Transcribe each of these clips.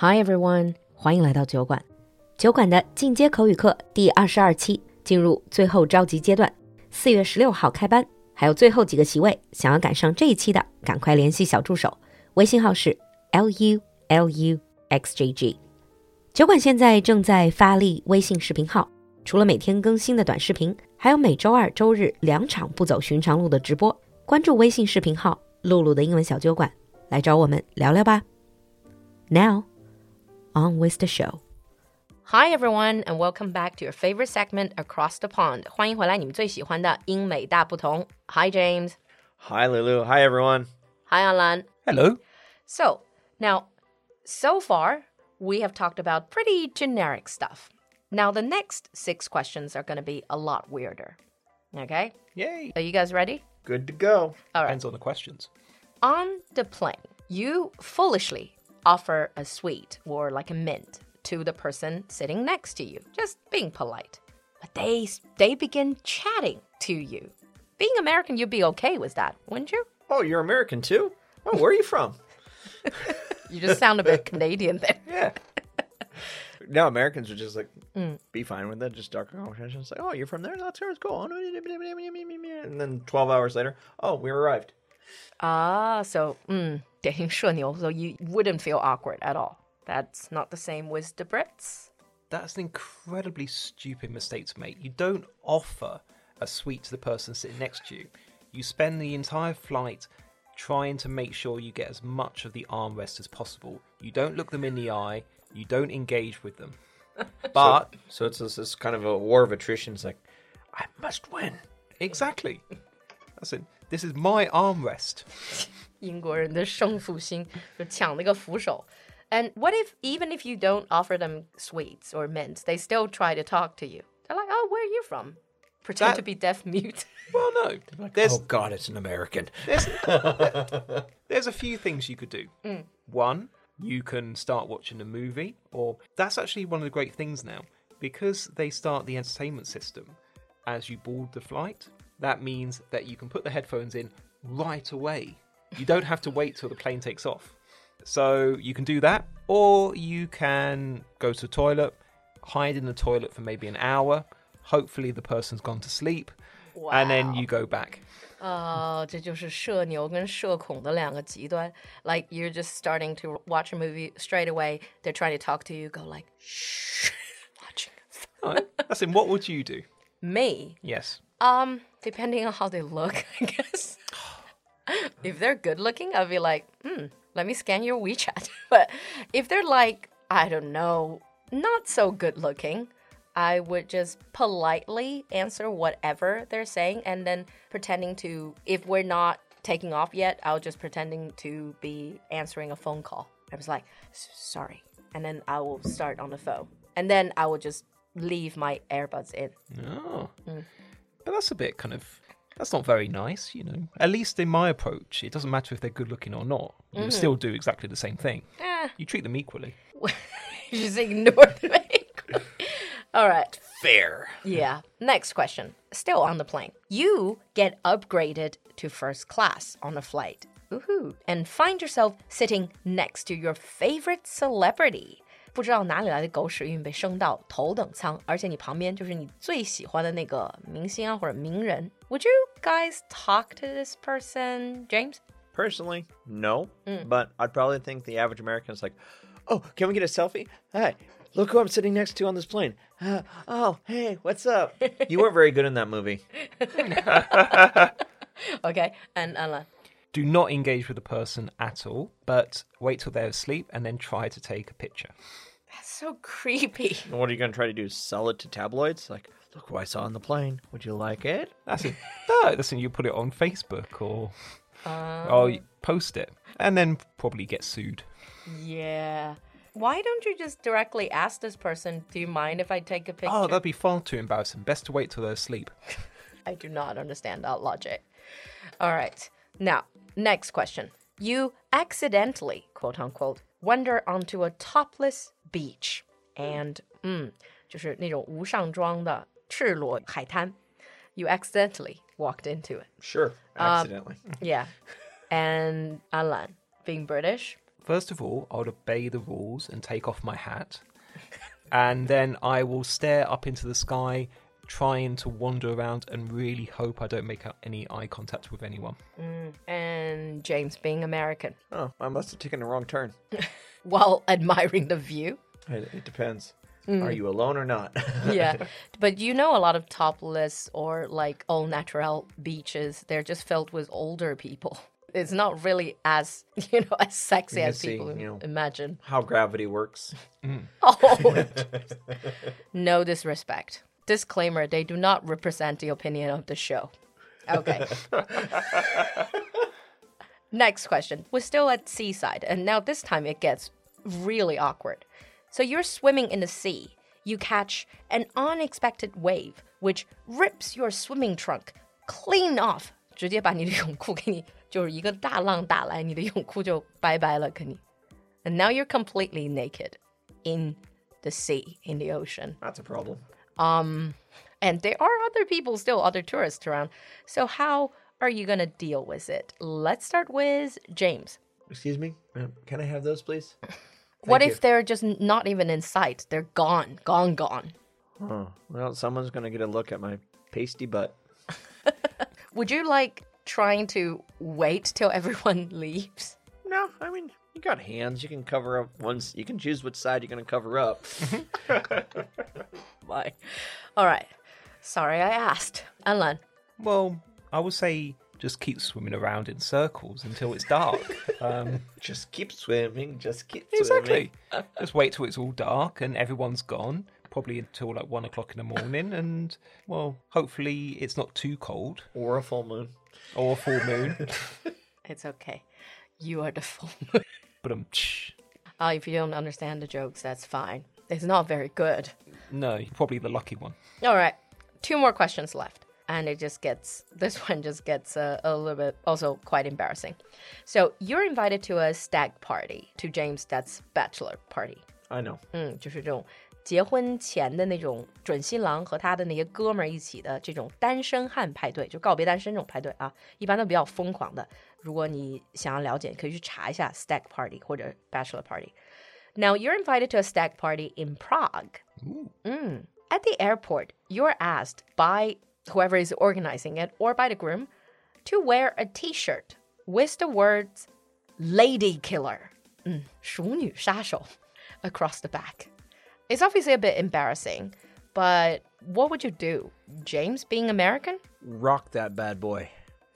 Hi everyone，欢迎来到酒馆。酒馆的进阶口语课第二十二期进入最后召集阶段，四月十六号开班，还有最后几个席位，想要赶上这一期的，赶快联系小助手，微信号是 l u l u x j g。酒馆现在正在发力微信视频号，除了每天更新的短视频，还有每周二、周日两场不走寻常路的直播。关注微信视频号“露露的英文小酒馆”，来找我们聊聊吧。Now。on with the show. Hi everyone, and welcome back to your favorite segment across the pond. 欢迎回来，你们最喜欢的英美大不同。Hi James. Hi Lulu. Hi everyone. Hi Alan. Hello. So now, so far we have talked about pretty generic stuff. Now the next six questions are going to be a lot weirder. Okay. Yay. Are you guys ready? Good to go. All right. Depends on the questions. On the plane, you foolishly offer a sweet or like a mint to the person sitting next to you, just being polite. But they they begin chatting to you. Being American, you'd be okay with that, wouldn't you? Oh, you're American too? Oh, where are you from? you just sound a bit Canadian there. Yeah. No, Americans are just like mm. be fine with it. Just start conversation. It's like, oh, you're from there. That's where it's going. And then twelve hours later, oh, we arrived. Ah, so mm, so you wouldn't feel awkward at all. That's not the same with the Brits. That's an incredibly stupid mistake to make. You don't offer a sweet to the person sitting next to you. You spend the entire flight trying to make sure you get as much of the armrest as possible. You don't look them in the eye. You don't engage with them. But so, so it's this, this kind of a war of attrition. It's like I must win. Exactly. That's it. This is my armrest. 英国人的胜负心，就抢那个扶手。And what if even if you don't offer them sweets or mints, they still try to talk to you? They're like, "Oh, where are you from?" Pretend that... to be deaf mute. Well, no. Like, oh God, it's an American. There's, there's a few things you could do. Mm. One, you can start watching a movie, or that's actually one of the great things now because they start the entertainment system as you board the flight. That means that you can put the headphones in right away you don't have to wait till the plane takes off. So you can do that, or you can go to the toilet, hide in the toilet for maybe an hour. Hopefully, the person's gone to sleep, wow. and then you go back. Oh, Like you you're just starting to watch a movie straight away. They're trying to talk to you. Go like, shh, watching. right. That's in. What would you do? Me? Yes. Um, depending on how they look, I guess if they're good looking, I'll be like, hmm, let me scan your WeChat. but if they're like, I don't know, not so good looking, I would just politely answer whatever they're saying and then pretending to, if we're not taking off yet, I'll just pretending to be answering a phone call. I was like, sorry. And then I will start on the phone. And then I will just leave my earbuds in. Oh. Mm. But that's a bit kind of that's not very nice, you know. At least in my approach, it doesn't matter if they're good looking or not. You mm-hmm. still do exactly the same thing. Eh. You treat them equally. you just ignore them. All right. Fair. Yeah. Next question. Still on the plane. You get upgraded to first class on a flight. Woohoo. And find yourself sitting next to your favorite celebrity. 不知道哪里来的狗屎运被升到头等舱，而且你旁边就是你最喜欢的那个明星啊或者名人。Would you guys talk to this person, James? Personally, no. Mm. But I'd probably think the average American is like, "Oh, can we get a selfie? Hey, look who I'm sitting next to on this plane. Uh, oh, hey, what's up? you weren't very good in that movie." okay, and Alan. Do not engage with the person at all, but wait till they're asleep and then try to take a picture That's so creepy. What are you going to try to do? Sell it to tabloids? Like, look what I saw on the plane. Would you like it? That's it. No, that's when you put it on Facebook or um, or post it, and then probably get sued. Yeah. Why don't you just directly ask this person, do you mind if I take a picture? Oh, that'd be far too embarrassing. Best to wait till they're asleep. I do not understand that logic. All right. Now, next question. You accidentally, quote unquote, wander onto a topless beach and 嗯，就是那种无上妆的赤裸海滩。You accidentally walked into it. Sure, um, accidentally. Um, yeah. And Alan, being British. First of all, I would obey the rules and take off my hat. and then I will stare up into the sky, trying to wander around and really hope I don't make any eye contact with anyone. Mm, and James being American. Oh, I must have taken the wrong turn. While admiring the view. It, it depends. Mm. Are you alone or not? yeah. But you know, a lot of topless or like all natural beaches, they're just filled with older people. It's not really as, you know, as sexy as see, people you know, imagine. How gravity works. Mm. Oh, no disrespect. Disclaimer they do not represent the opinion of the show. Okay. Next question. We're still at seaside, and now this time it gets really awkward. So you're swimming in the sea. You catch an unexpected wave, which rips your swimming trunk clean off. And now you're completely naked in the sea, in the ocean. That's a problem. Um, and there are other people still, other tourists around. So how are you gonna deal with it? Let's start with James. Excuse me, can I have those, please? what you. if they're just not even in sight? They're gone, gone, gone. Oh, well, someone's gonna get a look at my pasty butt. Would you like trying to wait till everyone leaves? No, I mean you got hands. You can cover up once. You can choose which side you're gonna cover up. Why? All right. Sorry, I asked. Alan. Well, I would say just keep swimming around in circles until it's dark. Um, just keep swimming. Just keep exactly. swimming. Exactly. just wait till it's all dark and everyone's gone. Probably until like one o'clock in the morning, and well, hopefully it's not too cold. Or a full moon. Or a full moon. it's okay. You are the full moon. But um. Uh, if you don't understand the jokes, that's fine. It's not very good. No, probably the lucky one. All right, two more questions left and it just gets this one just gets a, a, little bit also quite embarrassing. So you're invited to a stag party to James that's bachelor party. I know. 嗯，就是这种结婚前的那种准新郎和他的那些哥们儿一起的这种单身汉派对，就告别单身这种派对啊，一般都比较疯狂的。 如果你想要了解，可以去查一下 stag party 或者 bachelor party。Now you're invited to a stag party in Prague. Mm. At the airport, you're asked by whoever is organizing it, or by the groom, to wear a t shirt with the words Lady Killer, mm, 熟女杀手, across the back. It's obviously a bit embarrassing, but what would you do? James being American? Rock that bad boy.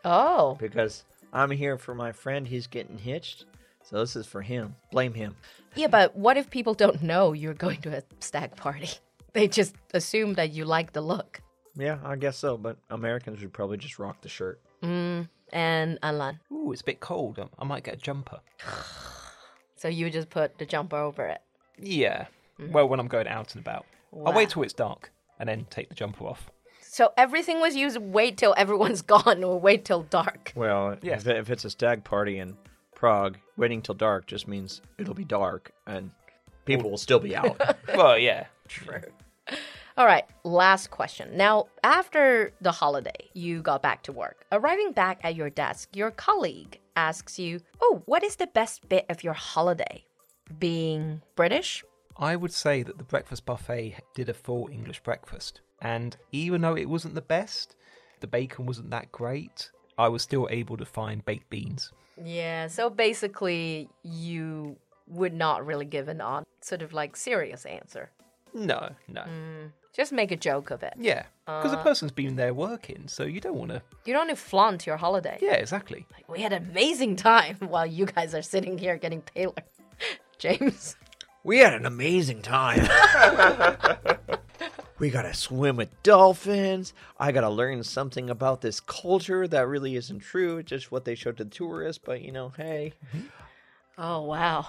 Oh. Because I'm here for my friend, he's getting hitched. So this is for him. Blame him. Yeah, but what if people don't know you're going to a stag party? They just assume that you like the look. Yeah, I guess so. But Americans would probably just rock the shirt. Mm, and Alan. Ooh, it's a bit cold. I might get a jumper. so you just put the jumper over it? Yeah. Mm. Well, when I'm going out and about. Wow. I'll wait till it's dark and then take the jumper off. So everything was used wait till everyone's gone or wait till dark. Well, yeah. if, if it's a stag party in Prague, waiting till dark just means it'll be dark and people will still be out. well, yeah. True. All right, last question. Now, after the holiday, you got back to work. Arriving back at your desk, your colleague asks you, Oh, what is the best bit of your holiday? Being British? I would say that the breakfast buffet did a full English breakfast. And even though it wasn't the best, the bacon wasn't that great, I was still able to find baked beans. Yeah, so basically, you would not really give an on sort of like serious answer. No, no. Mm. Just make a joke of it. Yeah, because uh, the person's been there working, so you don't want to. You don't want to flaunt your holiday. Yeah, exactly. Like we had an amazing time while you guys are sitting here getting paler. James. We had an amazing time. we got to swim with dolphins. I got to learn something about this culture that really isn't true, just what they showed to the tourists. But you know, hey. Oh wow,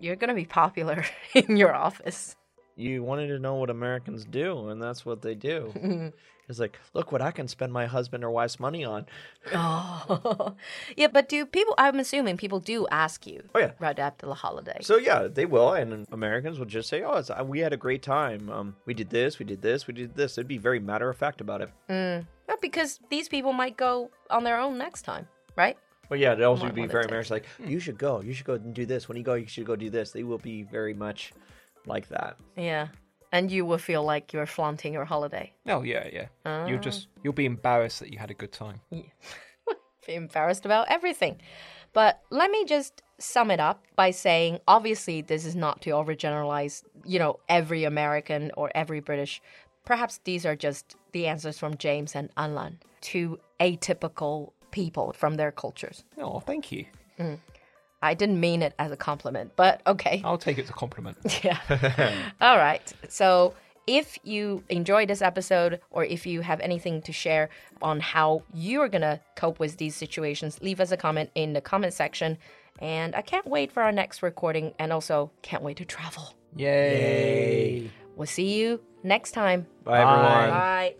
you're gonna be popular in your office you wanted to know what Americans do, and that's what they do. it's like, look what I can spend my husband or wife's money on. oh, yeah, but do people? I'm assuming people do ask you. Oh yeah, right after the holiday. So yeah, they will, and Americans will just say, "Oh, uh, we had a great time. Um, we did this, we did this, we did this." It'd be very matter of fact about it. Mm. Yeah, because these people might go on their own next time, right? Well, yeah, it'd also be very much Like, you should go. You should go and do this. When you go, you should go do this. They will be very much like that. Yeah. And you will feel like you're flaunting your holiday. Oh yeah, yeah. You'll just ah. you'll be embarrassed that you had a good time. Be embarrassed about everything. But let me just sum it up by saying obviously this is not two overgeneralize, you know, every American or every British. Perhaps these are just the answers from James and Alan to atypical people from their cultures. Oh, thank you. Mm. I didn't mean it as a compliment, but okay. I'll take it as a compliment. Yeah. All right. So if you enjoyed this episode or if you have anything to share on how you're going to cope with these situations, leave us a comment in the comment section. And I can't wait for our next recording and also can't wait to travel. Yay. We'll see you next time. Bye, everyone. Bye.